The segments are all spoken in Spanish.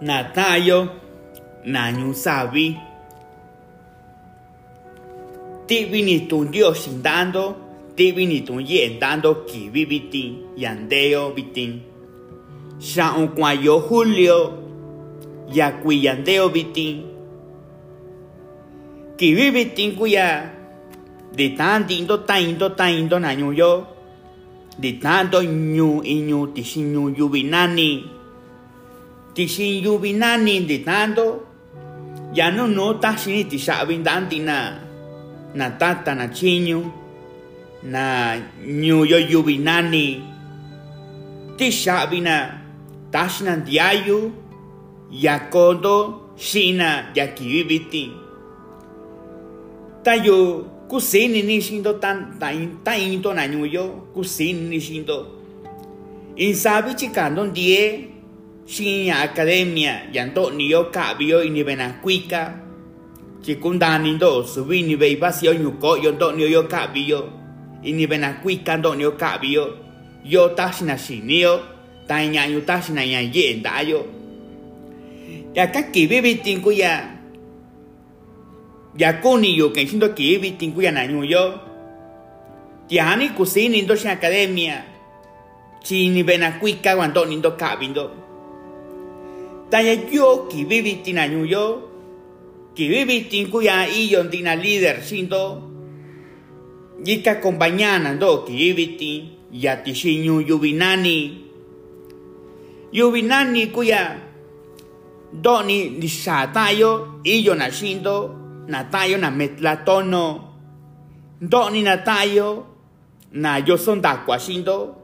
na tayo na nyu sabi. Ti vini tu dio dando ti vini tu yen dando ki vivitin yandeo vitin sha un yo julio ya qui yandeo vitin ki vivitin kuya de tan dindo tan indo tan indo na nyu yo de tanto nyu inyu tishin nyu yubinani tishin yubinani de tanto ya no no ta shini tishabin dantina na tata na chinyu na nyu yo yubinani tishabina tashna diayu yakodo shina yakibiti tayo kusini ni shindo tan tan tan na kusini ni insabi chikando shinya academia yanto niyo kabio ini benakuika chikundani ndo subi ni bei basio nyuko yo ndo niyo yo tashina shinio tanya yu tashina ya yenda yo. Ya kakibi bitingu ya. Ya kuni yo que siento que vi tingu ya nanyu yo. Tiani kusini ndo shi academia. Chini bena kuika guando nindo kabindo tanya yo ki vivi tinanyu yo ki vivi tingu ya iyo ndina líder sindo yika compañana ndo ki vivi tin ya tishinyu yubinani yubinani kuya doni nisatayo iyo nashindo natayo na metlatono doni natayo na yo son dacuashindo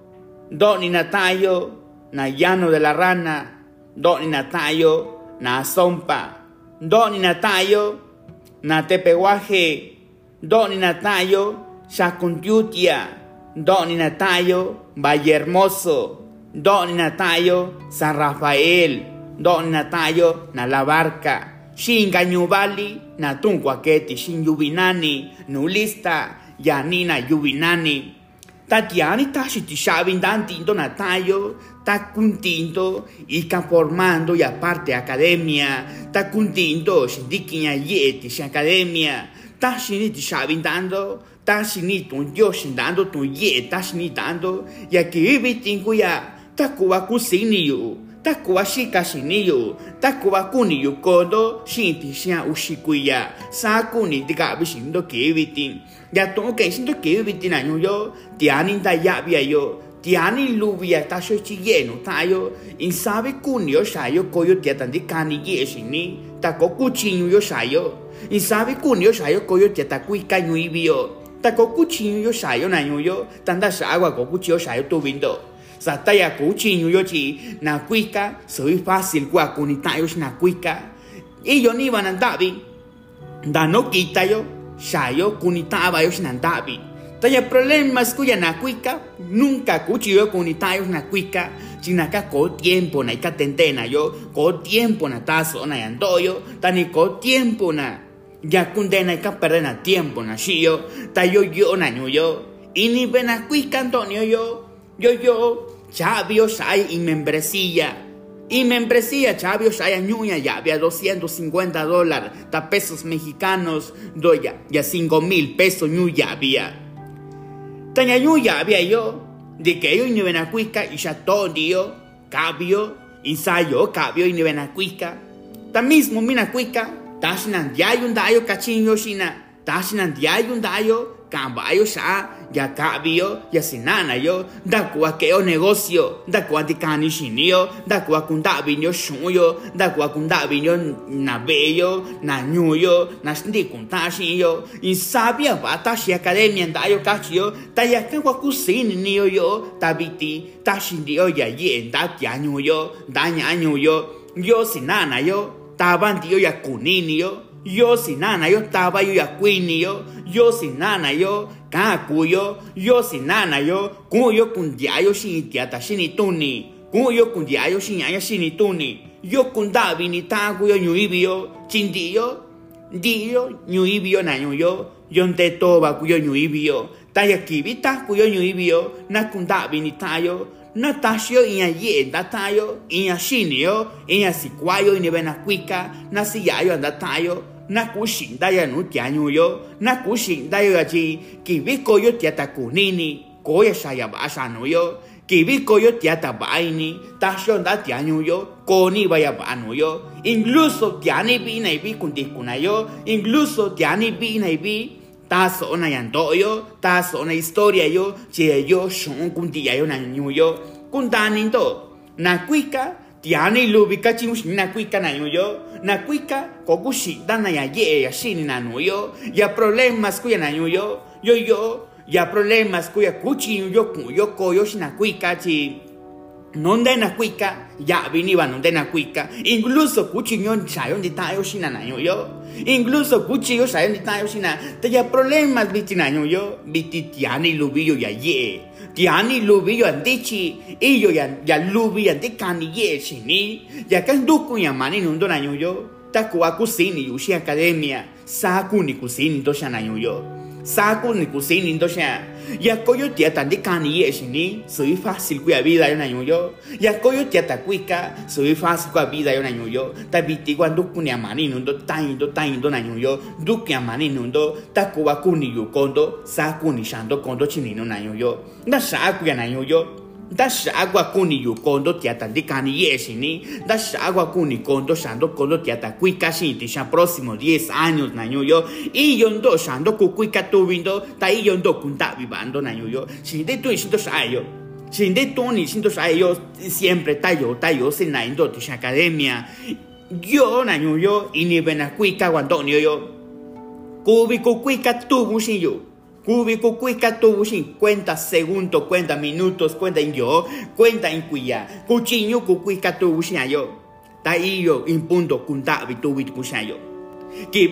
doni natayo na llano de la rana doni natayo na zompa doni natayo na tepehuaje doni natayo shakuntiutia doni natayo valle hermoso doni natayo san rafael. Doni natayo na la barca. Shinga nyubali na tunkwa keti shin yubinani nulista yanina yubinani Tatiani tashi tishabin dan tinto natayo ta kuntinto ika formando y aparte academia ta kuntinto shindikinya yeti academia. Ta shini tishabin dando ta shini tun yo shindando tun ye ta shini dando ya ki bitingu ya yu takuwa shika shiniyo takuwa kuni yu kodo shinti shia ushikuya sa kuni diga bishindo kevitin ya to ke shindo kevitin anyo yo tiani da yo tiani lubia ta yo in sabe kuni yo shayo koyo tia tan di kani ye shini ta ko kuchinyu yo shayo in sabe kuni yo shayo koyo tia ta kui ka nyu ibio ta ko kuchinyu yo shayo na nyu yo tanda sha agua ko kuchi yo shayo sataya kuchinyu yo chi na kuika soy fácil kwa kunitayo na kuika. Y yo ni van andabi da no quita yo shayo kunitaba yo na andabi taya problema es kuya na kuika nunca kuchiyo kunitayo na kuika. Chinaka ko tiempo na ika tentena yo ko tiempo na tazo na yandoyo tani ko tiempo na ya kundena ika perdena tiempo na shio tayo yo na nyuyo ini bena kuika antonio yo yo yo Chavio Shai y membresía. Y membresía, Chavio Shai añuña ya había 250 dólares, ta pesos mexicanos, doya, ya 5 mil pesos ñu ya había. Taña ñu ya había yo, de que yo ni ven a cuica y ya todo cabio, ensayo, cabio y ni ven a cuica. Ta mismo mina cuica, tashinan diayo un dayo cachinyo shina, tashinan diayo un dayo, cambayo sha, ya cabio, ya sinana yo, da kuwa keo negocio, da kuwa dikani shinio, da binyo shunyo, da kuwa kunda binyo na bello, na nyuyo, na shindi kunta shinyo, y sabia ba ta shi academia da yo kachio, ta ya kawa kusini niyo yo, ta biti, ta shindio ya yen, da ya nyuyo, da nya nyuyo, yo sinana yo, ta bandio ya kunini yo, sin nana yo taba yo ya kwini yo yo sin nana yo ka kuyo yo sin nana yo kuyo kundia yo shin tiata shini tuni kuyo kundia yo shin ya shini tuni yo kundabi ni ta kuyo nyuibi yo chindi yo di yo nyuibi yo na yo yo nte toba kuyo nyuibi yo. Ta ya kibita kuyo nyuibi yo. Na kundabi ni ta yo Natasio inya ye datayo, inya shinio, inya sikwayo ini bena kwika, na siyayo andatayo, na kushin daya nu tianyu yo, na kushin dayo aji, kibiko yo tiata kunini, koya shaya basha no yo, kibiko yo tiata baini, tasyo da tianyu yo, koni vaya banu yo, incluso tiani bi na ibi kundikunayo, incluso tiani bi na ibi, ta so na yan do yo ta so na historia yo che yo shon kun ti yo na nyu yo kun ta nin to na kuika tiani lubi ka chim na kuika na nyu yo na kuika ko ku shi da na ya ye ya shin na nyu yo ya problemas ku ya na nyu yo yo yo ya problemas ku ya kuchi yo ku yo ko yo shi na kuika chi non de na cuica, ya veniva non de na cuica, incluso cuchillo sayon di tayo sina na yo, incluso cuchillo sayon di tayo sina, te ya problemas biti na yo, biti tiani lubillo ya ye, tiani lubillo andichi, iyo ya ya lubi andikani ye sini, ya kan duku ya mani nundo na yo, ta kuwa kusini yushi academia, sa kuni kusini do na yo, sa kuni kusini do ya koyo tia tandi kani ye shini soy fácil kuya vida yo na yo ya koyo tia ta kuika soy fácil kuya vida yo na yo ta biti cuando kuni amani nundo ta indo ta indo na yo duki amani nundo ta kuwa kuni yu kondo sa kuni shando kondo chinino na yo na sa kuya na yo da shagwa kuni yu kondo tiata di kani yeshi ni da shagwa kuni kondo shando kondo tiata kuika shinti shan próximo 10 años na yo. Y yo ndo shando ku kuika tubindo ta y yo ndo kunta vivando na yo. Shinde tu shinto shayo shinde tu ni shayo siempre ta yo ta yo se na indo tu academia. Yo na yo y ni bena kuika guando ni yo kubi ku kuika tubu shin yo Cúbico, cuica tuvo 50 segundos, cuenta minutos, cuenta en yo, cuenta en cuya. Cuchillo, cuica tuvo yo. Ta iyo, impunto, kunta, vitubi, yo. Que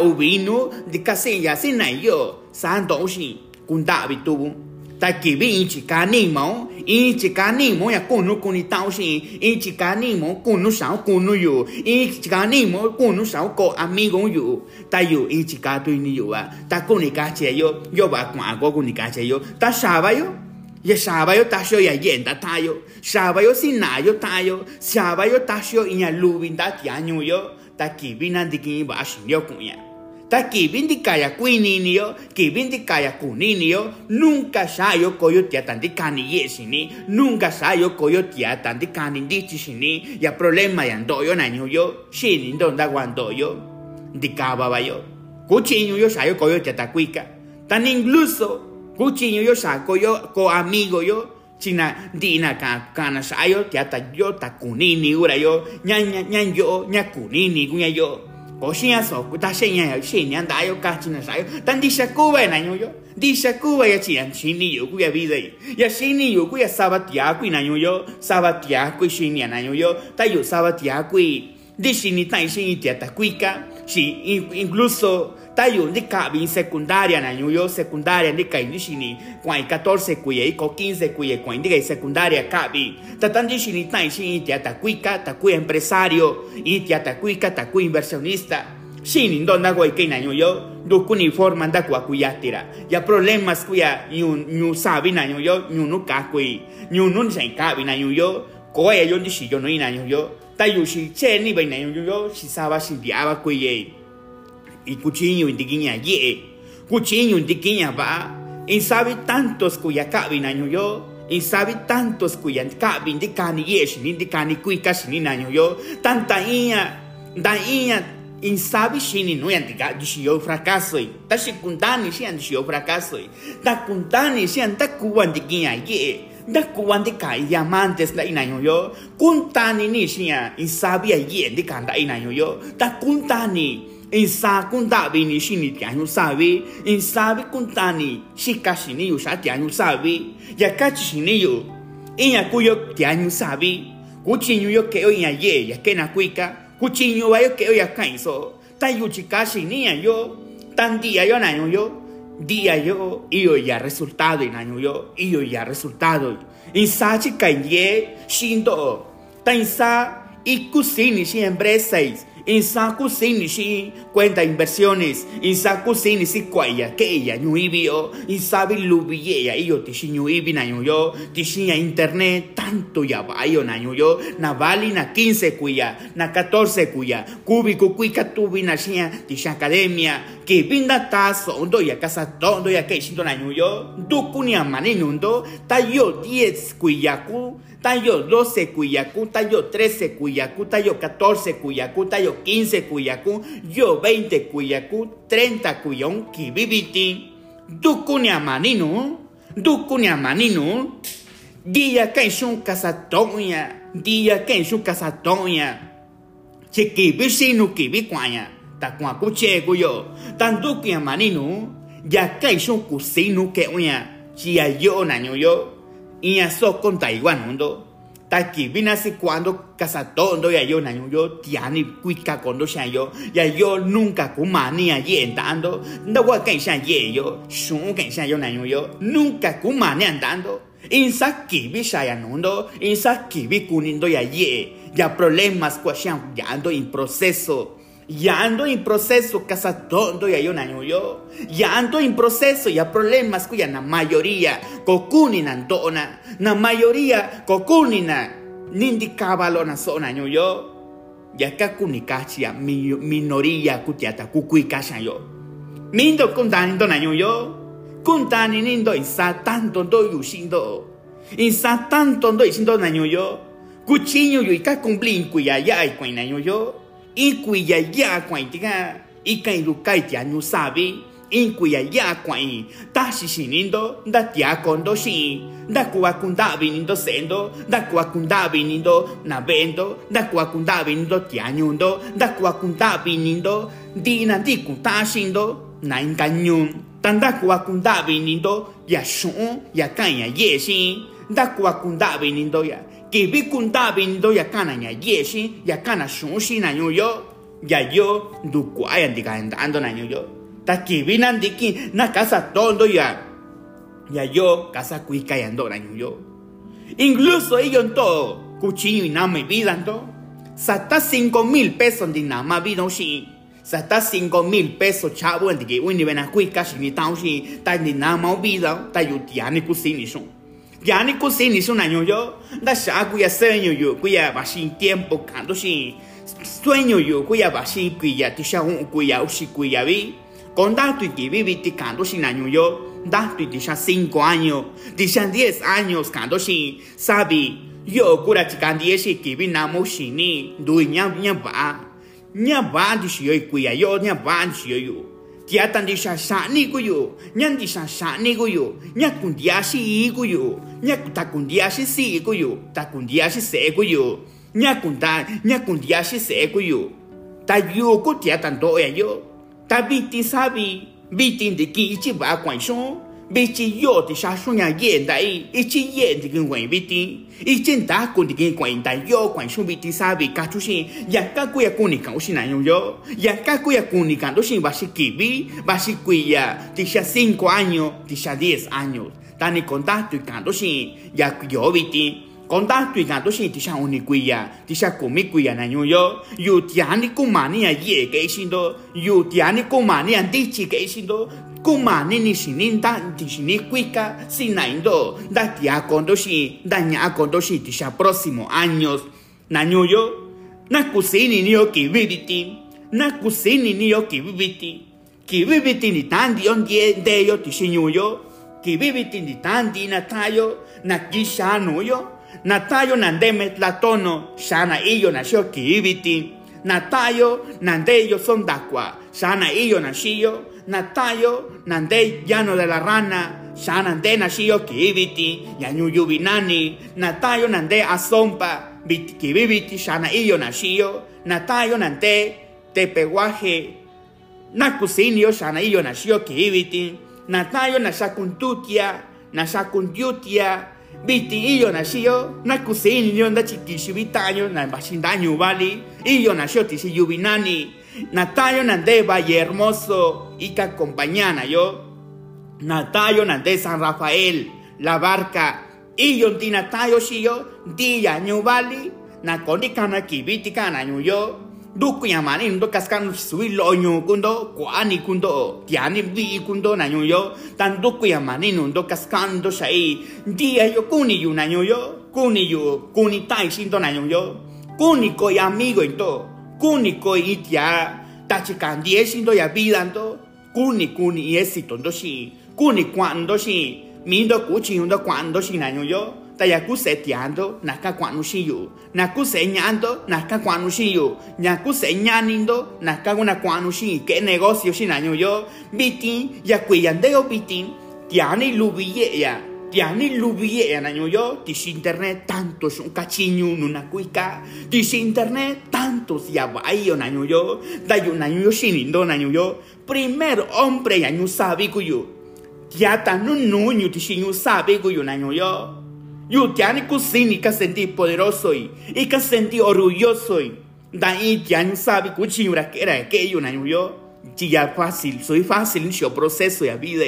ubino, de casilla, sin yo, santo, sin, kunta, vitubu ta ki bi in chi ka ni mo in chi ka ni mo ya kunu kuni tao shi in chi ka ni mo kunu sao kunu yu in chi ka ni mo kunu sao ko amigo yu. Ta yu in chi ka tu ni yu a ta kuni ka che yo yo ba kwa ko kuni ka che yo. Ta sha ba yo ya sha ba yo ta sho ya yen ta ta yo. Sha ba yo sin na yo ta yo. Sha ba yo ta sho in ya lu bin ta ti anyu yo. Ta ki bi nan di ki ba shin yo kun ya ta kibindi kaya kuinini yo kibindi kaya kunini yo nunca sayo koyo tia tandi kani yesini nunca sayo koyo tia tandi kani ndichi sini ya problema ya ndoyo na yo shini ndonda guandoyo ndikaba ba yo kuchinyo yo sayo koyo tia takuika. Tan incluso kuchinyo yo sa koyo ko amigo yo china dina ka kana sayo tia ta yo ta kunini ura yo nya nya nya yo kunini gunya yo Boshiaso, Kutashenya, Shinya, Dio Kachina Sayo, Tandisha Kuba, Nanuyo, Disha Kuba, Yachian, Shini, Yokuya Vize, Yashini, Yokuya Sabatiakui, Nanuyo, Sabatiakui, Shinya, Nanuyo, Tayo Sabatiakui, cũ vậy chỉ là xin đi yêu của ya vida ya xin đi yêu của ya sabatia của này nhớ sabatia của xin nhà này nhớ ta yêu sabatia của đi xin đi tai xin đi ta quý cả si incluso tayo ndi kabi secundaria na yo secundaria ndi kai ndi shini kwa 14 kuye ko 15 kuye kwa ndi secundaria kabi tatandi shini tai shini tia ta kuika ta kui empresario y tia ta kuika ta kui inversionista shini ndonda go ike na yo do kuni forma nda kwa kuyatira ya problemas kuya nyu nyu sabi na yo nyu no ka kui nyu no sai kabi na yo ko ya yo ndi shi yo no ina yo tayo shi che ni bai na yo shi saba shi diaba kuye y cuchillo indiquiña ye, cuchillo indiquiña va, y sabe tantos cuya cabin año yo, y sabe tantos cuya cabin de cani yesh, ni de cani cuica sin año yo, tanta iña, da iña, y sabe shini no yandiga dishi yo fracaso y ta shikundani shi andishi yo fracaso y ta kuntani shi anda kuwan diquiña ye, yo, kuntani ni shi ya, y sabia ye de kanda inaño yo, ta kuntani, ni shi ni tianyu sa bi. In sa bi kun ta ni shi ka shi ni yu sha tianyu sa bi. Ya ka chi shi ni yu in ya ku yo tianyu sa bi. Ku chi nyu yo ke o in ya ye ya ke na ku ka. Ku chi nyu wa yo ke o ya ka so. Ta yu chi ka shi ni ya yo tan dia yo na yo día yo y yo ya resultado y año yo y yo ya resultado. In sa chi ka ye shindo ta in sa y kusini siempre seis Insaku sinisi cuenta inversiones. Insaku sinisi kwaya que ella ñuibio. Insabi lubiella iyo tishi ñuibi na ñuyo. Tishi internet tanto ya bayo na ñuyo. Na vali na 15 kuya. Na 14 kuya. Kubiku kuika tubi na shia. Tishi academia. Que vinda taso ondo ya casa tondo ya que shinto na ñuyo. Duku ni amani nundo. Tayo 10 kuyaku. Tayo 12 kuyaku. Tayo 13 kuyaku. Tayo 14 kuyaku. Tayo 15 cuyacu, yo 20 cuyacu, 30 cuyón kibibiti, dukunya maninu, dukunya maninu, dia que shun casatonya, dia que shun casatonya, chiquibi sinu kibi kwanya, ta kwa kuche kuyo, tan dukunya maninu, ya que shun kusinu que unya, chia yo na yo, iya so con Taiwan mundo, ta ki vina si cuando casa todo ya yo na yo tiani kuika kondo sha yo ya yo nunca kumani andando. No kai sha ye yo shun kai sha yo na yo nunca kumani andando. Insa ki vi sha ya nundo insa ki vi kunindo ya ye. Ya problemas kwa sha ya ando en proceso ya ando en proceso casa todo ya yo na yo ya ando en proceso ya problemas cuya na mayoría kokuni na ndona na mayoría kokuni na nindi kabalo na zona yo. Ya ka kuni kachia minoría kutiata kukui kasha yo. Mindo kuntani ndo na yo kuntani nindo isa tanto ndo yushindo isa tanto ndo yushindo na yo. Kuchinyo yo ika cumplir kuya ya i kwina yo inkuiya ya kuain tika ikan ilukai tia ñu sabi inkuiya ya kuain taxi tia kondo xin nda kuwa sendo nda kuwa navendo nda kuwa kundavi nindo tia ñundo nda kuwa kundavi xindo na inka ñun ta nda kuwa kundavi nindo ya ya kibi kunda vinindo ya kana ya ye shi ya kana shun shi na yo ya yo ndu kwa ya ndiga andando na yo. Ta kibina ndiki na casa todo ya ya yo casa cuica y ando yo. Incluso ellos en todo cuchillo y nada me vida sata cinco mil pesos de nada más vida sí sata cinco mil pesos chavo en que uno ven a cuica si ni tan si ta ni nada más vida ta yo tiene cocina son ya ni son año yo. Da sha cuya sueño yo va sin tiempo cuando si sueño yo cuya va sin cuya te sha un cuya usi cuya vi. Con y que viví ticando sin año yo, dato y tisha cinco años, tisha diez años cando sin, sabi, yo cura tican diez y que vinamo sin ni, du nya nya ba, nya ba si yo yo, nya ba si yo yo. Tia tandi sha shani kuyo, nyandi sha shani kuyo, nyak kundiashi i kuyo, nyak ta kundiashi si kuyo, ta kundiashi se kuyo, nyak kunda, nyak kundiashi se kuyo. Ta yo ko tia tando ya yo, ta biti sabi, biti ndiki ichi ba kwan shon, biti yo de sha shon ya ye dai ichi ye de gen wen biti ichi da kun de gen kwan da yo kwan shon biti sabi ka chu shin ya ka ku ya kun ni kan shin na yo yo ya ka ku ya kun ni kan do shin ba shi kibi ba shi ku ya de sha 5 años de sha 10 años tani contacto y kan do shin ya yo biti contacto y gato si ti sa uni kuya ti sa kumi kuya na nyu yo yu tiani kumani ya ye ke sindo yu tiani kumani ya dichi ke sindo kumani ni sininda ti sini kuika sinaindo da tia kondo si da nya kondo si ti sa próximo años na nyu yo na kusini ni yo ki viviti na kusini ni yo ki viviti ki viviti ni tandi on die de yo ti sinyu yo ki viviti ni tandi na tayo na kisha no yo Natayo nandeme tlatono, shana iyo nació kiibiti. Natayo nandeyo son dakwa, shana iyo nashiyo. Natayo nande llano de la rana, shana nande nashiyo kiibiti. Yañuyu binani, natayo nande asompa, biti kibibiti, shana iyo nashiyo. Natayo nande tepeguaje, nakusinio, shana iyo nashiyo kiibiti. Natayo nashakuntutia, nashakuntutia, Biti iyo nashiyo na kusini nyo nda chikishi bitanyo na bashindanyo bali iyo nashiyo tisi yubinani natayo nande valle hermoso ika compañana yo. Natayo nande San Rafael la barca iyo ti natayo shiyo di ya nyu bali na kondi kana kibiti kana nyu yo. Du kuya mani ndo kaskan sui loño kundo kwani kundo tiani vi kundo na nyo yo. Tan du kuya mani ndo kaskan do dia yo kuni yu na nyo yo. Kuni yu kuni tai sin do na nyo yo. Kuni ko amigo into kuni ko itia tachi kandie sin do ya vida ndo. Kuni kuni éxito ndo si kuni cuando si mindo kuchi ndo cuando si na nyo yo. Ta ya ku se tiando na ka kwanu shi yu. Na ku se ñando na ka kwanu shi yu. Na ku se ñanindo na ka una kwanu shi ke negocio shi na yo. Bitin ya ku yandeo bitin tiani lubiye ya tiani lubiye ya na yo ti internet tanto un cachiño nuna kuika ti internet tanto ya bayo na yo da yu na yo shinindo na yo primer hombre ya ñu sabi ku yu ya ta nu nu ñu ti shi ñu sabi ku yu na yo yo tiani kusini ka senti poderoso y y ka senti orgulloso y da y tiani sabe ura que era que yo na yo ya fácil soy fácil yo proceso ya vida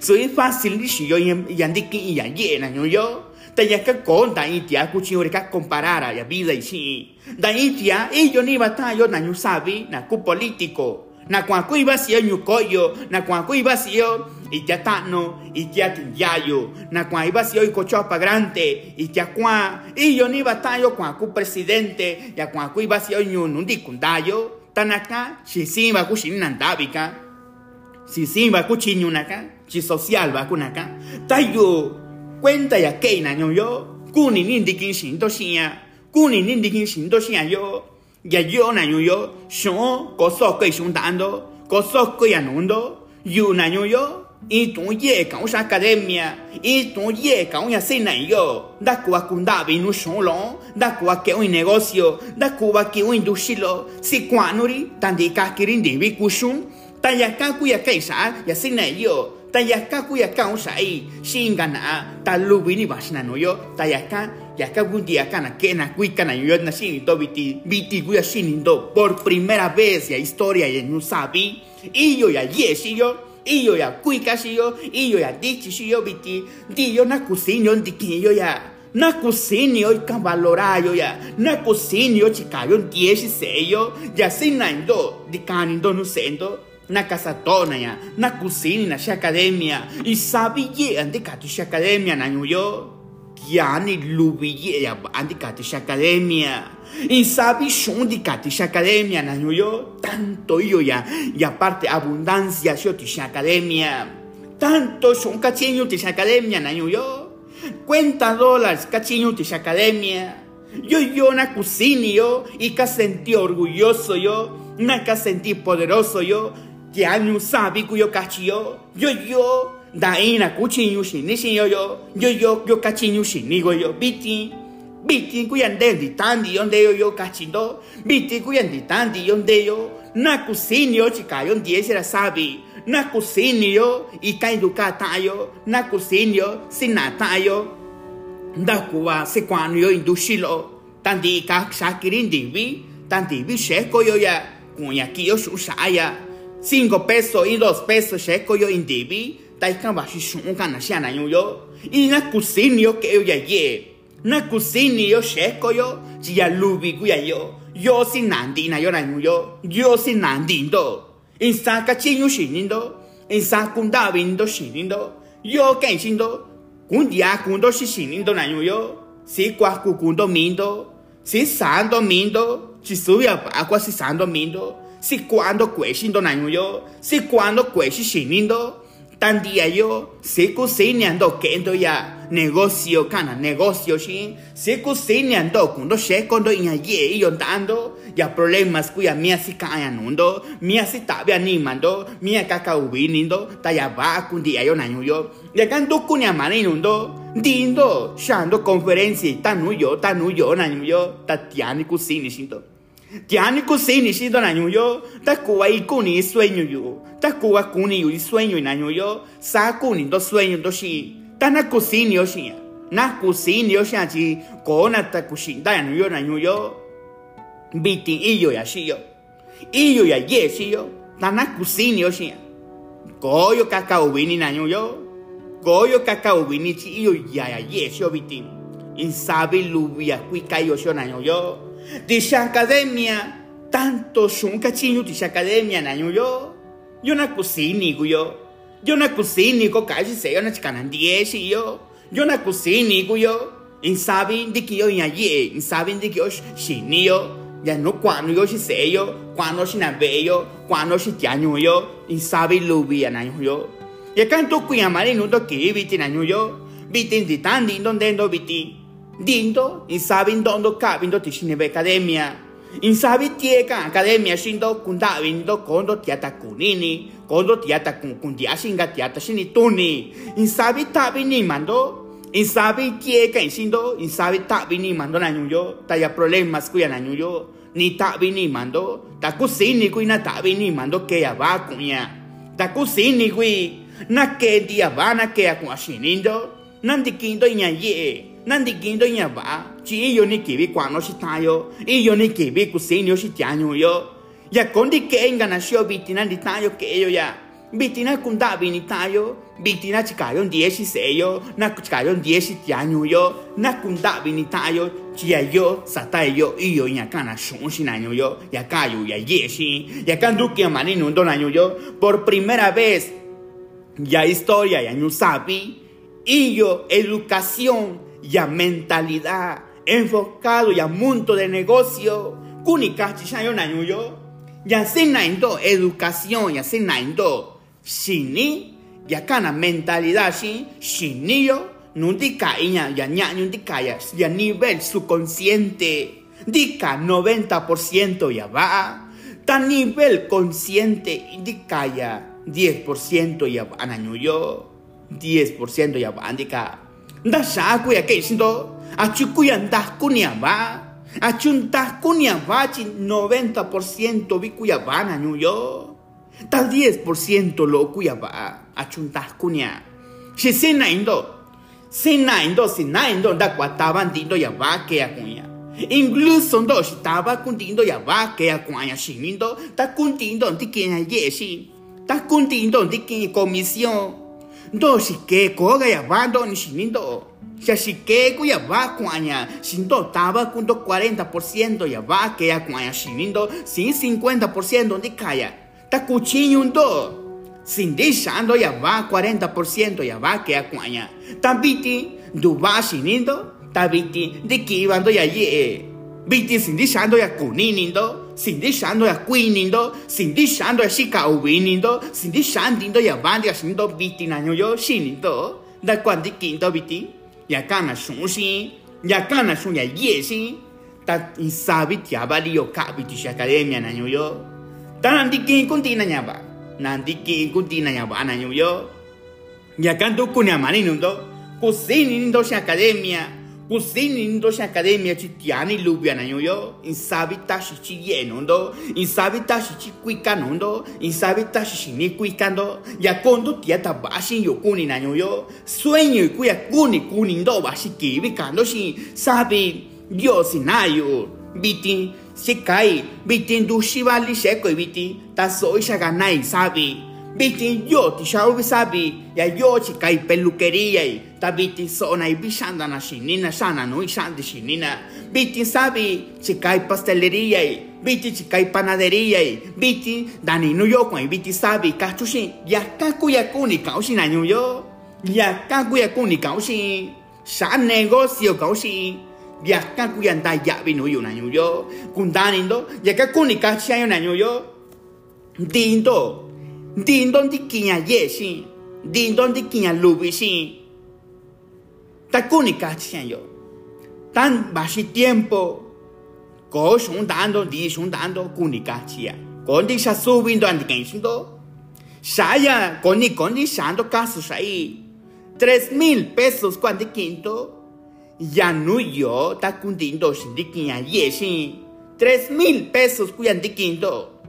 soy fácil ni yo y andiki y ya llena yo. Ta ya ka con da y tia kuchi ura ka comparar ya vida y sí. Da y yo ni batalla na yo sabe na ku político. Na kwa ku iba si yo koyo na kwa ku iba si yo ya tano ya tinyayo na kwa iba si yo cochopa grande y ya kwa y yo ni batallo kwa ku presidente ya kwa ku iba si yo nundi kundayo tanaka si simba ku shin nandabika si simba ku chinyunaka si social ba kunaka tayo cuenta ya que na yo kuni nindi kin shin to shia kuni nindi kin shin to shia yo. Ya yo na yo shon kosoko ishundando kosoko yanundo yu na yo y ye ka usa academia y tu ye ka unya sina yo da kuwa kunda bi nu sholo da kuwa ke un negocio da kuwa ke un indushilo si kwanuri tandi ka kirin di bi kushun ta ya ka ku ya kaisa ya sina yo ta ya ka ku ya ka usa i shingana ta lubi ni basna no yo ta ya ka ya ka un día kana que na kui kana yo na sin to biti biti ku ya sin por primera vez ya historia ya no sabi y yo ya yes y yo iyo ya kuika shiyo iyo ya dichi shiyo biti. Diyo na kusinyo ndikinyo ya na kusinyo ikavalorayo ya na kusinyo chikayo ndieshi seyo. Ya sinaindo dikanindo nusendo na kasatona ya na kusini na shi academia isabi ye andikatu shi academia na nyuyo yani lubi ye ya andikatu shi academia y sabi shun di katisha academia yo tanto yo ya y aparte abundancia yo academia tanto shun cachinyo tisha academia na yo cuenta dólares cachinyo tisha academia yo yo na cusini yo y ka sentí orgulloso yo na ka sentí poderoso yo que año sabi cuyo cachillo yo yo da ina cuchinyo shini yo yo yo yo yo cachinyo shini yo biti biti kuyande di tandi yonde yo yo kachindo biti kuyande tandi yonde yo na kusini yo chikayo ndiesi la sabi na kusini yo ikai duka tayo na kusini yo sinata yo ndakuwa se kwanu yo indushilo tandi ka shakirin divi tandi vi sheko yo ya kiyo cinco pesos y dos pesos sheko yo indivi taikan bashi shunka na shana yo y na kusini yo ke yo ya ye na kusini yo sheko yo chi ya lubi ku ya yo yo si nandi na yo na yo yo si nandi ndo in sa ka chi yu shin ndo in sa kun da bin ndo shin ndo yo ken shin ndo kun dia kun do shi shin ndo na yo si kwa ku kun do min do si san do min do chi su ya pa kwa si san do min do si cuando kwe shin do na yo si cuando kwe shi shin ndo tan día yo se cocinando kendo ya negocio kana negocio shi se cocinando kundo she kondo inya ye yo dando ya problemas kuya mia si kaya nundo mia si tabe animando mia kaka ubinindo ta ya ba kundi yo na yo ya kan do kunya mani nundo dindo shando conferenzi tanu yo tanu yo tatiani shindo Tiani kusini shindo na yo ta kuwa ikuni sueño yo ta kuwa kuni yu sueño na yo sa kuni do sueño do shi ta na kusini yo shi na kusini yo shi chi kona ta kushinda na yo na yo biti iyo ya shi yo iyo ya ye shi yo ta na kusini yo shi koyo kakao vini na yo koyo kakao vini chi iyo ya ya ye shi yo biti insabi lubia kuika yo shi na yo Dice academia, tanto shun cachinho de academia na yo. Yo na cocina yo. Yo na cocina ko casi se yo na chicana dieci yo. Yo na cocina yo. In sabi di que yo in allí in sabi di que yo shini yo. Ya no cuando yo sé yo cuando si na ve yo cuando si tiaño yo. In sabi lubi na yo. Ya canto qui amare no to que viti na yo. Viti di tan di don dendo viti dindo in sabi dondo cabindo ti shine academia. In sabi tieka academia shindo kunda vindo kondo tiata kunini kondo tiata kun kundia singa tiata shini tuni. In sabi tabi ni mando in sabi tieka in shindo in sabi tabi ni mando na nyuyo ta ya problemas kuya na nyuyo ni tabi ni mando ta kusini kuina tabi ni mando ke ya ba kunya ta kusini kui na ke dia ba na ke ya kun ashinindo nandikindo inya ye nandikindo inya ba chỉ yêu ni kibi nó si tayo iyo ni kibi kusini yo. Si tianyo yo ya kondi ke enga na sio bitina di tayo ke yo ya. Bitina kunda bini tayo bitina chikayo dieci seyo na chikayo dieci tianyo yo na kunda bini tayo chia yo satai yo iyo ya kana shun sin año yo ya kayo ya yeshi ya kandu que mani nundo año yo. Por primera vez ya historia ya ñu sabi iyo educación ya mentalidad enfocado ya mundo de negocio. Kunika chichayo nanyuyo ya senaindo educación ya senaindo shini ya kana mentalidad shi shiniyo nundika iña ya ña nundika ya ya nivel subconsciente. Dika 90% ya va ta nivel consciente indika ya 10% ya va nanyuyo 10% ya va indika nda shaku ya ke shindo. Achukuya ndaskunia va. Achuntaskunia va chi 90% vikuya va nanyuyo ta 10% lo kuya va. Achuntaskunia shi sinaindo sinaindo sinaindo nda kwataba ndindo ya va ke akunya incluso ndo shitaba kundindo ya va ke akunya shinindo ta kundindo ndikinya yeshi ta kundindo ndikinya comisión ndo shike koga ya va ndo ni shinindo ya shike ku ya va kuanya shindo taba kundo 40% ya va ke ya kuanya shinindo sin 50% ndikaya ta kuchinyo ndo sin dishando ya va 40% ya va ke ya kuanya tambiti ndu va shinindo tabiti ndikibando ya ye biti sin dishando ya kuninindo sin dishando ya kuinindo sin dishando ya shika ubinindo sin dishandindo ya bandi ya shindo biti na nyoyo shinindo. Da kwandi kindo biti ya kana shunshi ya kana shun ya yeshi ta isabi tiabali yo kabiti shi academia na nyoyo. Ta nandiki kuntina nyaba nandiki kuntina nyaba na nyoyo. Ya kanto kunya mani nundo kusini nindo shi academia kusini ndo shi academia chi tiani lubia na nyoyo insabi tashi chi yeno ndo insabi tashi chi kuika ndo insabi tashi shini kuikando ya kondo tiata bashi yo kuni na nyoyo sueño y kuya kuni kuni ndo bashi kibi kando shi sabi dios inayo biti shikai biti ndushi vali sheko biti ta soy shaganai sabi Biti yo ti shaubi sabi ya yo chikai peluquería y ta biti sona y bishanda na shinina sana no ishandi shinina. Biti sabi chikai pastelería y biti chikai panadería y biti dani no yo kwa biti sabi kachushi ya kaku ya kuni kaushi na yo ya kaku ya kuni kaushi sa negocio kaushi ya kaku ya nda ya bi no yo na yo kundani ndo ya kakuni kachi ayo na yo dindo Din don di kinya ye. Din don di. Ta kuni kachian yo. Tan bashi tiempo. Ko shun dando di shun dando kuni kachia. Kon di sha subindo andi. Shaya koni koni shando caso shai. Tres mil pesos cuando quinto. Ya no yo ta kundindo shindi. Tres mil pesos kuyandi quinto.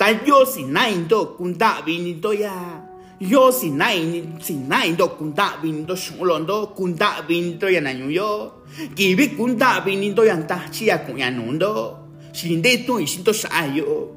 Ta yo si nai ndo kunda vini ndo ya. Yo si nai si nai ndo kunda vini ndo shulo ndo kunda vini ndo ya na yo. Kibi kunda vini ndo ya ta chi ya kun ya nu ndo. Shinde tu i shinto sha yo.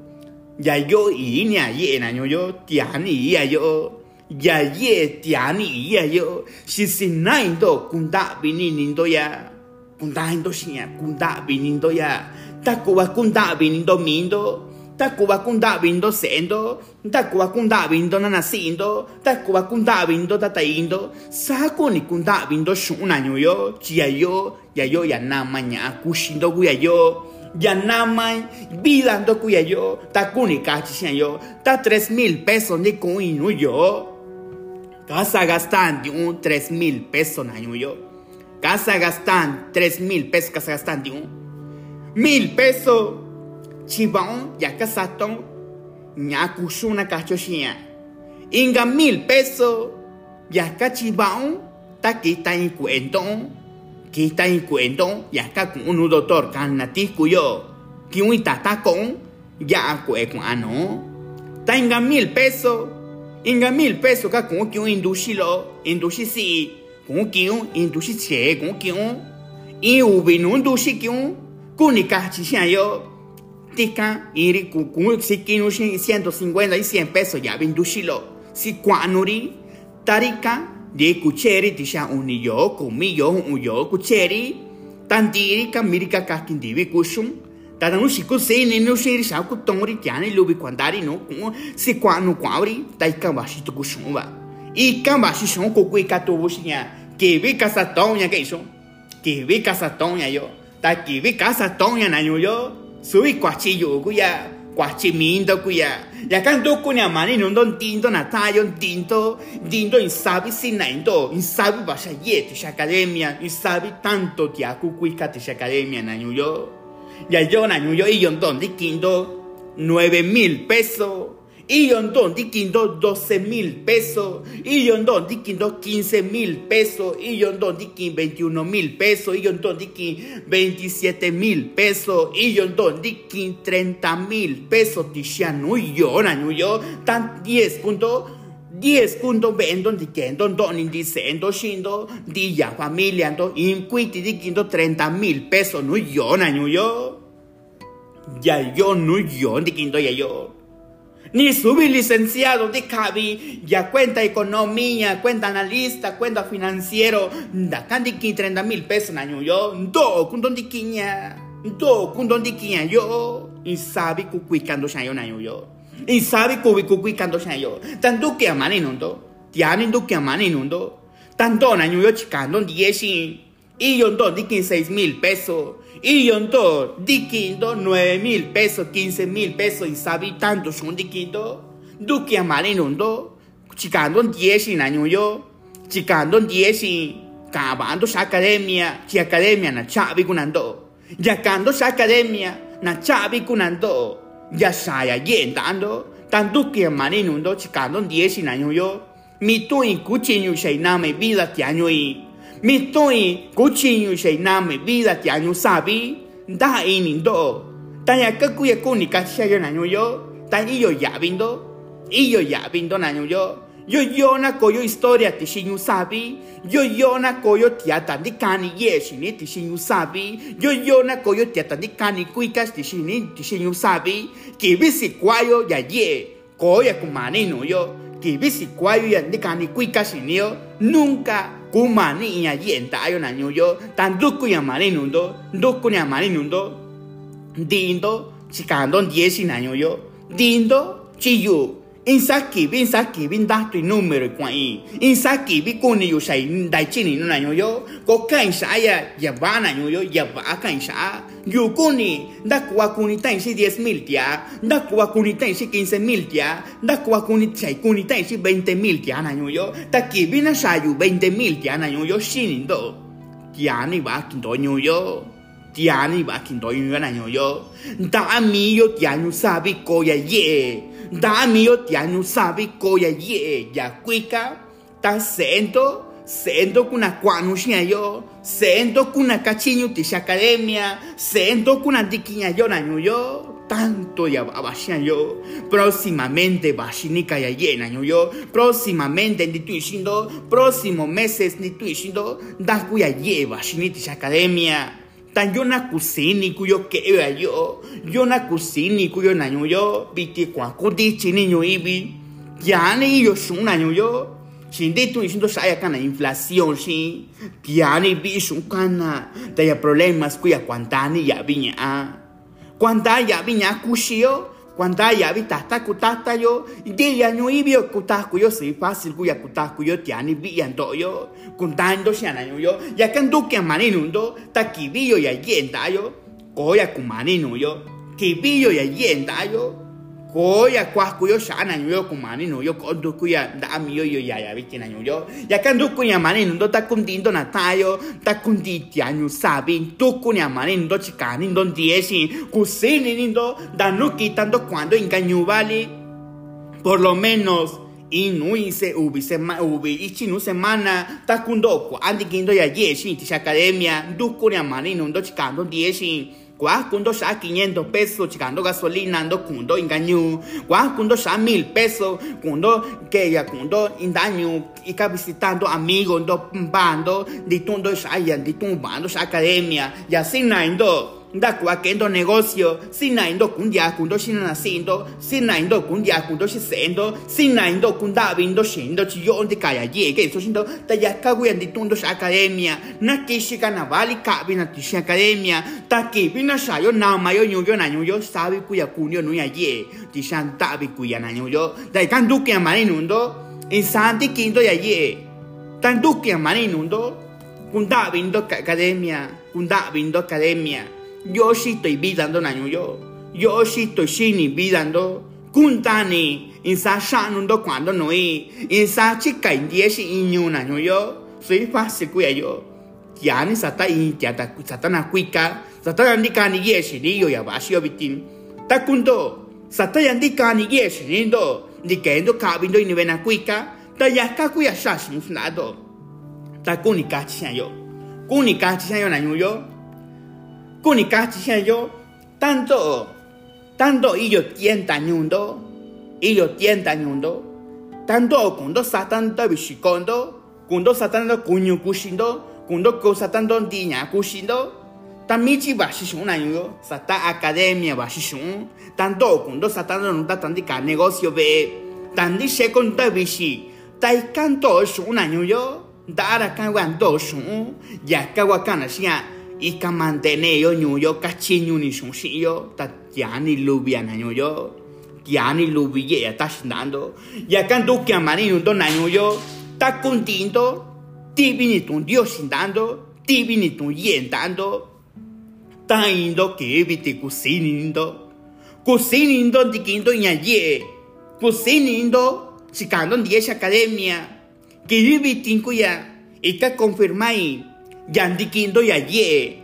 Ya yo i ni a ye na yo tia ni ya yo. Ya ye tia ni ya yo. Si si nai ndo kunda vini ni ndo ya. Kundaindo xia kundavindo ya takuva kundavindo mindo takuva kundavindo sendo takuva kundavindo nanasindo takuva kundavindo tataindo sakuni kundavindo xu'unañu yo chia yo ya yo ya nama ña'a kuxindo kuya yo ya nama vida ndo kuya yo takuni kachi yo ta tres mil pesos ni kun inu yo. Casa gastan un tres mil pesos nañu yo. Casa gastan tres mil pesos casa gastan un mil pesos chibão ya casatón ña kushuna kacho xia inga mil pesos ya cachibão ta kita en cuento kita en cuento ya ka con un doctor kanati kuyo ki un tata con ya kue con ano ta inga mil pesos inga mil pesos ka con ki un indushi lo indushi si con ki un indushi che con ki un in ubi no indushi ki un kunika chi xia yo tika iri kukun si kinu 150 y 100 pesos ya vindushilo. Si kwanuri tarika de kucheri tisha uniyo kumiyo uyo kucheri tandiri kamiri ka kakindivi kushum tada nu shiku se ni nu shiri sha ku tongri kyani lubi kwandari no ku. Si kwanu kwawri taika bashi tu kushum ba ika bashi shon ku ku ka tu bushinya ke vi casa tonya ke so ke vi casa tonya yo casa tonya na yo subi cuachillo kuya. Kuya ya kan do kunya mani no don tinto na tayo tinto tinto in sabi sinaindo in sabi basha sha academia in sabi tanto tia kukuika ti academia na yo ya yo na yo y yon don dikindo nueve mil pesos y yondón diquindo 12 mil pesos, y yondón diquindo 15 mil pesos, y yondón diquin 21 mil pesos, y yondón diquin 27 mil pesos, y yondón diquin 30 mil pesos, tisha no yo, na yo, tan 10 puntos. 10 puntos vendo di kendo don in dicendo shindo di ya familia ando in quiti di kindo 30 mil pesos. No yo na yo. Ya yo no yo di kindo ya yo ni subir licenciado de cabi, ya cuenta economía, cuenta analista, cuenta financiero, da candiki 30 mil pesos año. Yo, do con don diquiña, do con don diquiña yo, y sabe cucuicando shayo año yo, y sabe cucuicando shayo, tanto que amani nundo, tianin do que amani nundo, tanto año yo chicando dieci, y yo do diquin 6 mil pesos, y yo ando diquindo 9 mil pesos, 15 mil pesos y sabe tanto son diquindo. Duque amare nundo. Chicando 10 años yo. Chicando 10 cavando sa academia. Chi academia na chavi kunando. Yacando sa academia na chavi kunando. Ya saya yendando. Tan duque amare nundo. Chicando 10 años yo. Mi tu cucino sei name vida ti año y mi toi kuchinyu shei name vida ti anyu sabi da ini do ta ya ka ku ya ku ni ka sha yo na nyu yo ta i yo ya bindo i yo yo. Yo na ko yo historia ti shinyu sabi yo yo na ko yo ti ata di kani ye shini ti shinyu sabi yo yo na ko yo ti ata di kani kuikas ti shini ti shinyu sabi. Ki bisi kwayo ya ye ko ya kumani no yo. Ki bisi kwayo ya di kani kuikas ni yo nunca kumani ya yenta ayo na yo tan duku ya mani nundo duku ya mani nundo dindo chikando 10 na yo dindo chiyu Insaki insaki bin dato i numero kwai. Insaki bi kuni yo sai dai chini no naño yo. Ko kain saya ya bana yo ya ba kain sa. Yo kuni da kwa kuni tan si 10 mil tia, da kwa kuni tan si 15 mil tia, da kwa kuni sai kuni tan si 20 mil tia naño yo. Ta ki bina sayu 20 mil tia naño yo shinin do. Kiani ba kinto yo. Tia ni ba kin do yo na yo. Da mi yo tia nu sabi ko ya ye da mi yo tia nu sabi ko ya ye ya kuika ta sento sento kuna shia yo. Sento kuna kachinyu tisha academia. Sento kuna dikinya yo na yo. Tanto ya yo. Próximamente bashinika ya ye na yo. Próximamente ni tu próximos meses ni tu da kuya ye bashini tisha academia tan yo na kusini kuyo ke yo yo na kusini kuyo na yo biti kwa kuti chini ibi yani yo shuna yo Shindi tu diciendo saya kana inflación shi. Tiani bicho kana. Taya problemas kuya cuantani ya viña a. Cuanta ya viña kushio. Cuanta ya vi tata kutata yo. Di ya no ibio kutaku yo si fácil kuya kutaku yo tiani vi ando yo. Kuntando siana yo. Ya kan duke maninundo. Ta kibiyo ya yenda yo. Koya kumaninu yo. Kibiyo ya yenda yo. Koya kwa kuyo shana nyo ko mani no yo ko ndu kuya da mi yo ya ya biki na yo. Ya kan du kuya mani ndo ta kundindo na tayo ta kunditi anyu sabi tu kuya mani ndo chikani ndo diesi kusini ndo da no quitando cuando engañu vale por lo menos inui se ubi se ma ubi ichi nu semana ta kundoko andi kindo ya yesi ti academia du kuya mani ndo chikando diesi Guau, kundo sha 500 pesos, chicando gasolina, ando kundo engaño. Guau, kundo sha mil pesos, kundo que ya kundo engaño. Y visitando amigos, ando bando, ditundo sha ya, ditumbando sha academia. Y así naindo. Da kwa kendo negocio, sina indo kundia kundo shina nasindo, sina indo kundia kundo shisendo, sina indo kunda vindo shindo. Chiyo onde kaya ye, que eso shindo, ta ya kagu ya ditundo sha academia, na kishika na vali kabi na tishi academia, ta kibi na shayo na mayo nyuyo na nyuyo, sabi kuya kunyo nuya ye, tishan tabi kuya na nyuyo, da ikan duki ya mani nundo, insanti kindo ya ye, tan duki ya mani nundo, kunda vindo academia, kunda vindo academia, yo sí estoy vidando naño yo. Yo sí estoy shini vidando. Kuntani. Insa shanundo cuando no hay. Insa chica indiesi inyo naño yo. Soy fácil kuya yo. Ya ni sata in ya ta sata na kuika. Sata yandika ni yesi ni yo ya basio bitin. Ta kundo. Sata yandika ni yesi ni do. Ni kendo kabindo ini vena kuika. Ta ya ka kuya shashi musnado. Ta kuni kachi yo. Kuni kachi yo naño yo. Kuni kachi yo, tanto, tanto ellos tientan yundo, ellos tientan yundo, tanto kundo satan da bishikondo, kundo satan da kunyu kushindo, kundo ko satan don dinya kushindo, tamichi bashishun yo, sata academia bashishun, tanto kundo satan don da tandika negocio be, tandi shekon da bishi, tai kanto shun yo, dara kan wan do shun, ya kawakana shia, y ka mantene yo nyu yo ka chi nyu ni shun shi yo ta ya ni lubia na nyu yo ya ta shinando ya kan du kya mani nyu do na nyu yo ta kuntindo ti bi ni tun dio shindando ti bi ni tun yen dando ta indo bi ti kusinindo kusinindo di kindo nya ye kusinindo chikando ndiye academia que vivi tinkuya y ka confirmai yandikindo ya ye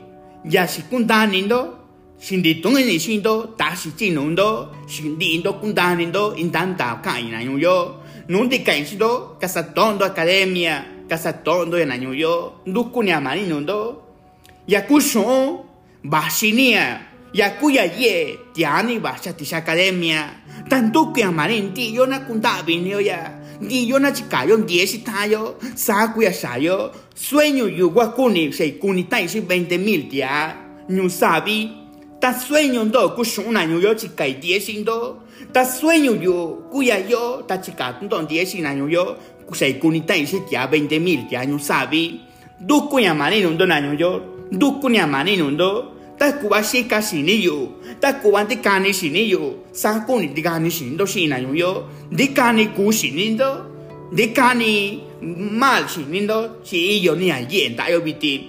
ya sikundanindo sinditun ni sindo ta si chinundo sindindo kundanindo intanta kaina yo. Nundi kainsido kasatondo academia kasatondo ya nanyo yo ndukuni amaninundo. Ya kushon bashinia ya kuya ye tiani basha tisha academia tanto que amarinti yo na kundabinio ya ni yo na chikayo ndiesi tayo sakuya sayo sueño yu wakuni sei kuni tai 20 mil dia nyu sabi ta sueño ndo kushuna nyu yo chikai diesi ndo ta sueño yu kuya yo ta chika ndo diesi na nyu yo sei kuni tai si dia 20 mil dia nyu sabi duku ya mani ndo yo duku ya ndo ta kuwa shika shini yu ta kuwa dikani shini yu sa kuni dikani shini ndo shina nyu yo dikani ku shini ndo dikani mal shini ndo shi yo ni a yen ta yo biti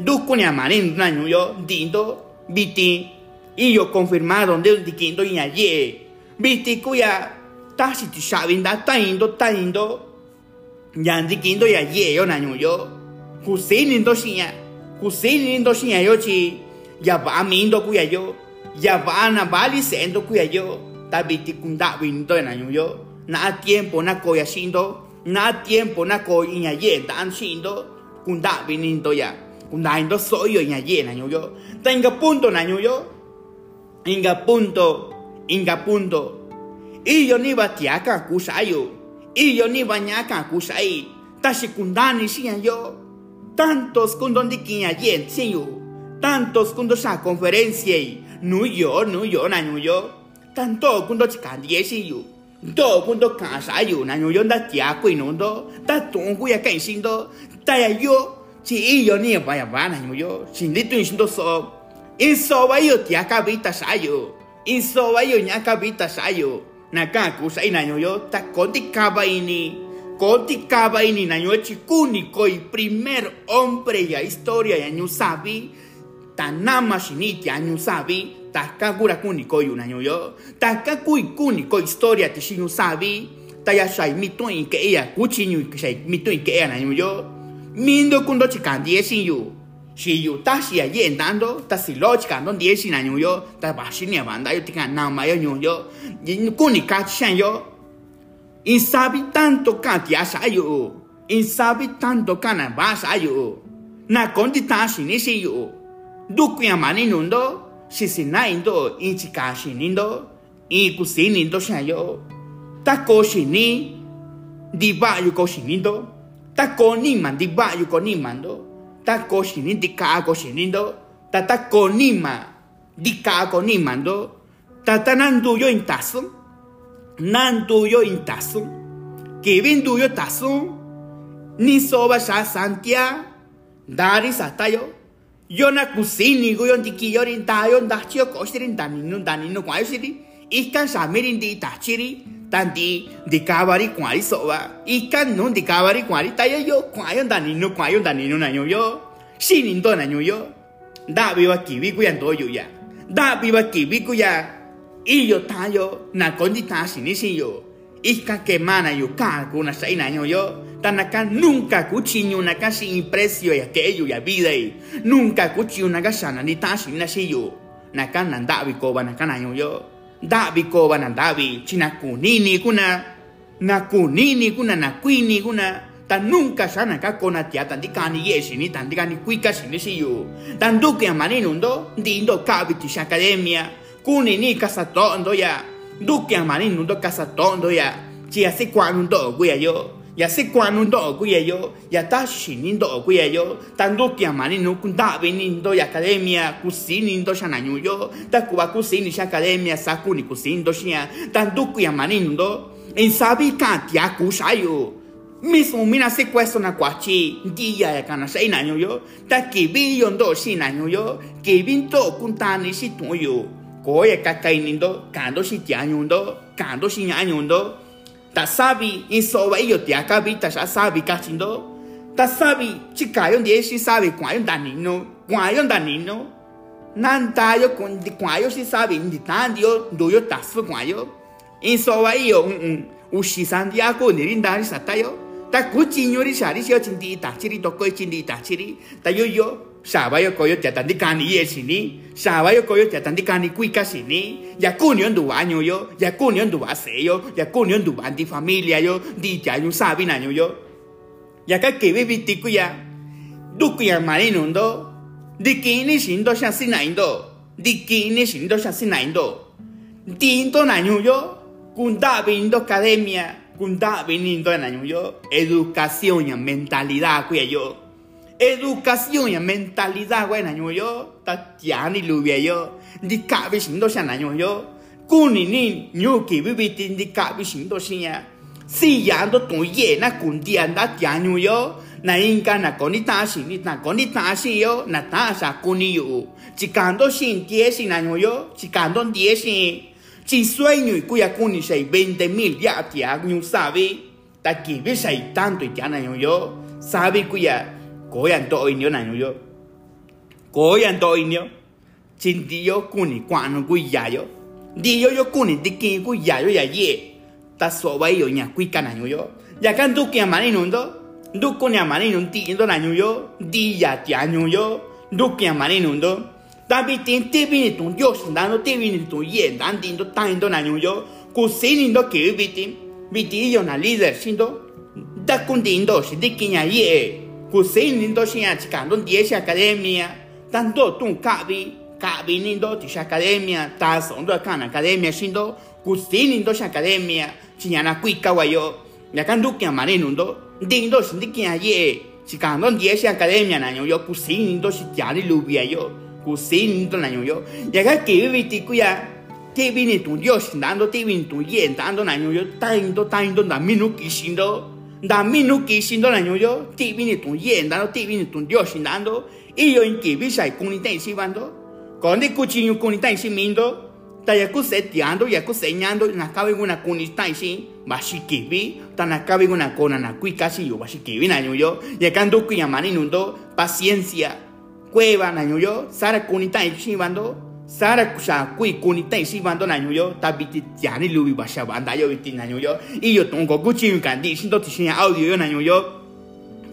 duku ya mani ndo na nyu yo dindo biti y yo confirmaron de dikindo y ayer biti kuya ta si tu sabin da ta indo ta indo yan dikindo ya ye yo na nyu yo kusini ndo shinya kusini ndo shinya yo chi ya va mindo kuya yo ya va na vali sendo kuya yo. Ta biti kunda vindo na nyu yo. Na tiempo na koya shindo na tiempo na koya nya ye tan shindo kunda vinindo ya kunda indo soy yo nya ye na nyu yo. Tenga punto na nyu yo. Inga punto inga punto. Iyo ni batiaka kusayo iyo ni banyaka kusai tashikundani siya yo. Tantos kundondi kinya yen siyo tantos kundo sa conferencia no yo no yo na no yo. Tanto kundo chikandie siyo do kun do ka sa yu na nyu yo da tia kui no do da tong ku ya kai sin do ta ya yo chỉ ý yo ni ba ya ba na nyu yo. Sin li tu sin do so. In so ba yo tia ka vi ta sa yu in so ba yo nya ka vi ta sa yu na ka ku sa ina nyu yo ta kon ti ka ba ini kon ti ka ba ini na nyu chi ku ni koi primer hombre ya historia ya sabi ta nama shiniti anyu sabi ta ka kura kuni ko yu na nyu yo ta ka kui kuni ko historia ti shinyu sabi ta ya shai mi to in ke ya ku chi nyu ke shai mi to in ke ya na nyu yo mindo kundo chi kan die shin yu shi yu ta shi ya yen dando ta si lo chi kan don die shin na nyu yo ta ba shi ni banda yo ti kan na ma yo nyu yo yin kuni ka shan yo in sabi tanto ka ti asa yo in sabi tanto ka na ba sa yo na kon ti ta shi ni ndukuñamani nundo xisina'indo in chika xinindo in kusinindo xa'anyo ta ko xini ndiva'ayu ko xinindo ta ko nima ndiva'ayu ko nimando ta ko xini ndika'a ko xinindo ta ta ko nima ndika'a ko nimando ta ta nanduyo in tasun nanduyo in tasun kivi nduyo tasun ni soba xa santia dari satayo yo na kusini go yon tiki yorin ta yon da chio ko sirin dan ninu dan ninu kwa siri. Ikan samirin di ta chiri tan di kabari kwa ri so wa ikan nun di kabari kwa ri ta yo yo kwa yon dan ninu kwa yon dan ninu na yo. Yo sinin do na yo. Da bi wa ki bi ku yan do yo ya. Da bi wa ki bi ku ya i yo ta yo na kon di ta sini si yo. Ikan ke mana yo ka ku na sai na yo nunca cuchillo una casi impresio y aquello y a vida y nunca cuchillo una gasana ni tashi na shi yo na kan nan dabi ko ba na kan ayo yo. Dabi ko ba na dabi china kunini kuna na kunini kuna na kuini kuna tan nunca sana tan di kani yesi ni tan di kani kuika shi ni shi yo tan duke amani nundo di indo kabiti shi academia. Kuni ni casa tondo ya. Duke amani nundo casa tondo ya. Chi kwanundo guya yo ya se kwanu ndo ku ye yo ya ta shini ndo ku ye yo ta ndo kia mani no ya academia kusini ndo shana nyu yo ta kusini sha academia sa ku ni kusini ndo shia ta ndo kia mani ndo en sabi ka tia ku sha yo mismo mina se questo na kwachi dia ya kana sai na nyu yo ta ki bi yo na nyu yo ki bi ndo kun ta ni shi tu yo ko ye ka kai ni ndo kando Tasabi insowa iyo tiakabi eu te acabei tá já sabe kwayon danino. Kwayon danino. Nantayo kundi kwayo se sabe inditandio doyo tasfu kwayo. Insowa iyo un un. Ushisandiako nerindari satayo. Ta kuchinyo rishari shio chindi itachiri toko chindi itachiri. Tayo yo. Yo Shaba yo koyo te tan di kani ye sini. Shaba yo koyo te tan di kani kuika sini. Ya kunyo ndu año yo. Ya kunyo ndu ase yo. Ya kunyo ndu di familia yo. Di ya yo sabi na yo. Ya ya. Duku ya marino ndo. Di kini shindo sha sina indo. Di kini shindo sha sina indo. Di indo na yo. Kunda vindo academia. Kunda vinindo na yo. Educación y mentalidad kuya yo. Educación y mentalidad. Buena yo yo ta ya ni lu bia yo. Di ka bi xin do shan na yo. Yo ku ni ni nyu ki bi bi tin di ka bi xin do xin ya si ya do tu ye na kun di an da ya nyu yo. Na inka na ko ni ta xin ni na ko ni ta xin yo. Na ta sa ku ni yo chỉ cần đó xin tie xin na yo. Yo chỉ cần đó tie xin. Chỉ sueño y cuya ku ni sei 20 mil ya tia nyu sabe ta ki bi sei tanto ya na yo yo. Sabe cuya koyan to này na yo koyan tội inyo chin di yo kuni kwano quỳ ya yo đi yo yo kuni đi ki quỳ ya yo ya ye ta so ba yo nya ku kana yo ya kan du ki amani nundo du kuni amani nun ti indo na yo đi ya ti anyo yo du ki amani nundo ta bi tin ti bi ni tun yo shin dando ti bi ni tun ye dan din do ta indo na yo ku sin đó kêu bi tin bi ti yo na leader xin đó, ta kun din đó shi di ki nya ye Hussein nindo shia chikando dieshi academia tanto tun kabi kabi nindo tisha academia ta sondo kan academia shindo Hussein nindo academia chinyana kuika wayo yakandu kya mane nundo dindo shindi kya ye chikando dieshi academia na yo Hussein nindo shi tiani lubia yo Hussein nindo na yo yaga ke viti kuya ti vini tu Dios dando ti vini tu yen dando na yo ta indo ta indo da minu da minu kisindo na yo ti vini tu yen dando ti vini tu Dios dando io in chi vi sai comunità in sivando quando cucino comunità in simindo ta ya ku setiando ya ku señando na kabe una comunità in si ba shi kibi ta na kabe una kona na kui casi yo ba shi kibi na yo ya kando ku yamani nundo paciencia cueva na yo sara comunità in sivando sara kui kunita isi bando na nyuyo tabiti tiani lubi basha banda yo biti na nyuyo iyo tongo guchi kandi sindo tishia audio yo na nyuyo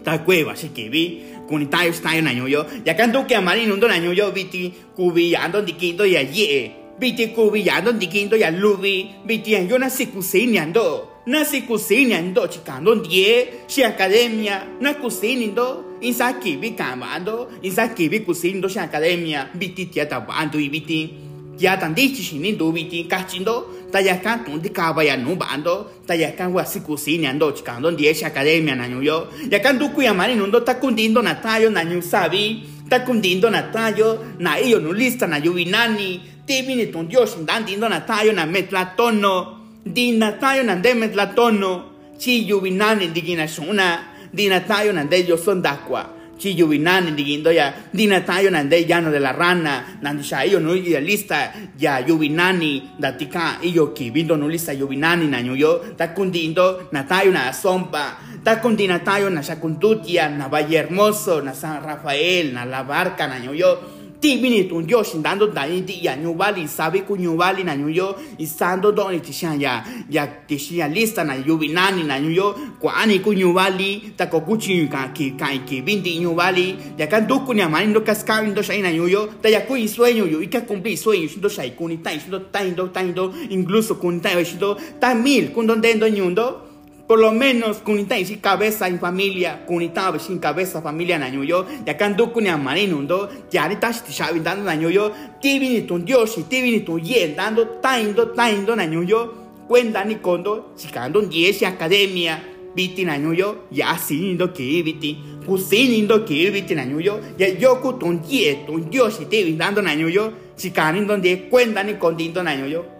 ta que vi kunita yo sta yo na nyuyo ya kanto que amari nundo na nyuyo biti kubi ando dikindo ya ye. Biti kubi ando dikindo ya lubi biti yo na sikusini ando na sikusini ando chikando die si academia. Na kusini ndo insa kibi kamando insa kibi kusindo shi academia. Biti tia tabando i biti tia tandichi shinindo biti. Kachindo taya kan tundi kaba ya nubando taya kan wa sikusini ando chikando die shi academia na nyuyo ya kan duku ya mani nundo takundindo na tayo na nyu sabi. Takundindo na tayo na iyo no lista na yuvinani tibini ton dios ndandindo na tayo na metlatono di na tayo na de metlatono chi yuvinani digina shuna dina tayo nande yo son dakwa chi yuvinani digindo ya dina tayo nande llano de la rana nandi sha yo no idealista ya yuvinani datika iyo kibindo no lista yuvinani na yo ta kundindo na tayo na sompa ta kundina tayo na shakuntutia na Valle Hermoso na San Rafael na la barca na yo ti bini tun yo shindando dani ti ya nyubali sabi ku nyubali na nyuyo isando doni ti shan ya ya ti shan lista na yubinani na nyuyo kwa ani ku nyubali ta ko kuchi ka ki ka ki nyubali ya kan duku ni amani ndo kaskami ndo shai na nyuyo ta ya ku sueño yo ika cumpli sueño shindo shai kuni tai shindo tai ndo incluso kuni tai shindo ta mil kun don dendo nyundo por lo menos kunita sin cabeza en familia, kunita sin cabeza familia na yo, ya kan du kunya marinundo, ya ni tashi shabi dando na yo, tibi ni tun dios, tibi ni tun yen dando taindo taindo na yo, cuenta ni kondo, chikando diesi academia, biti na yo, ya sinindo ki biti, kusinindo ki biti na yo, ya yoku tun ye tun dios, tibi dando na yo, chikanindo die cuenta ni kondindo na yo.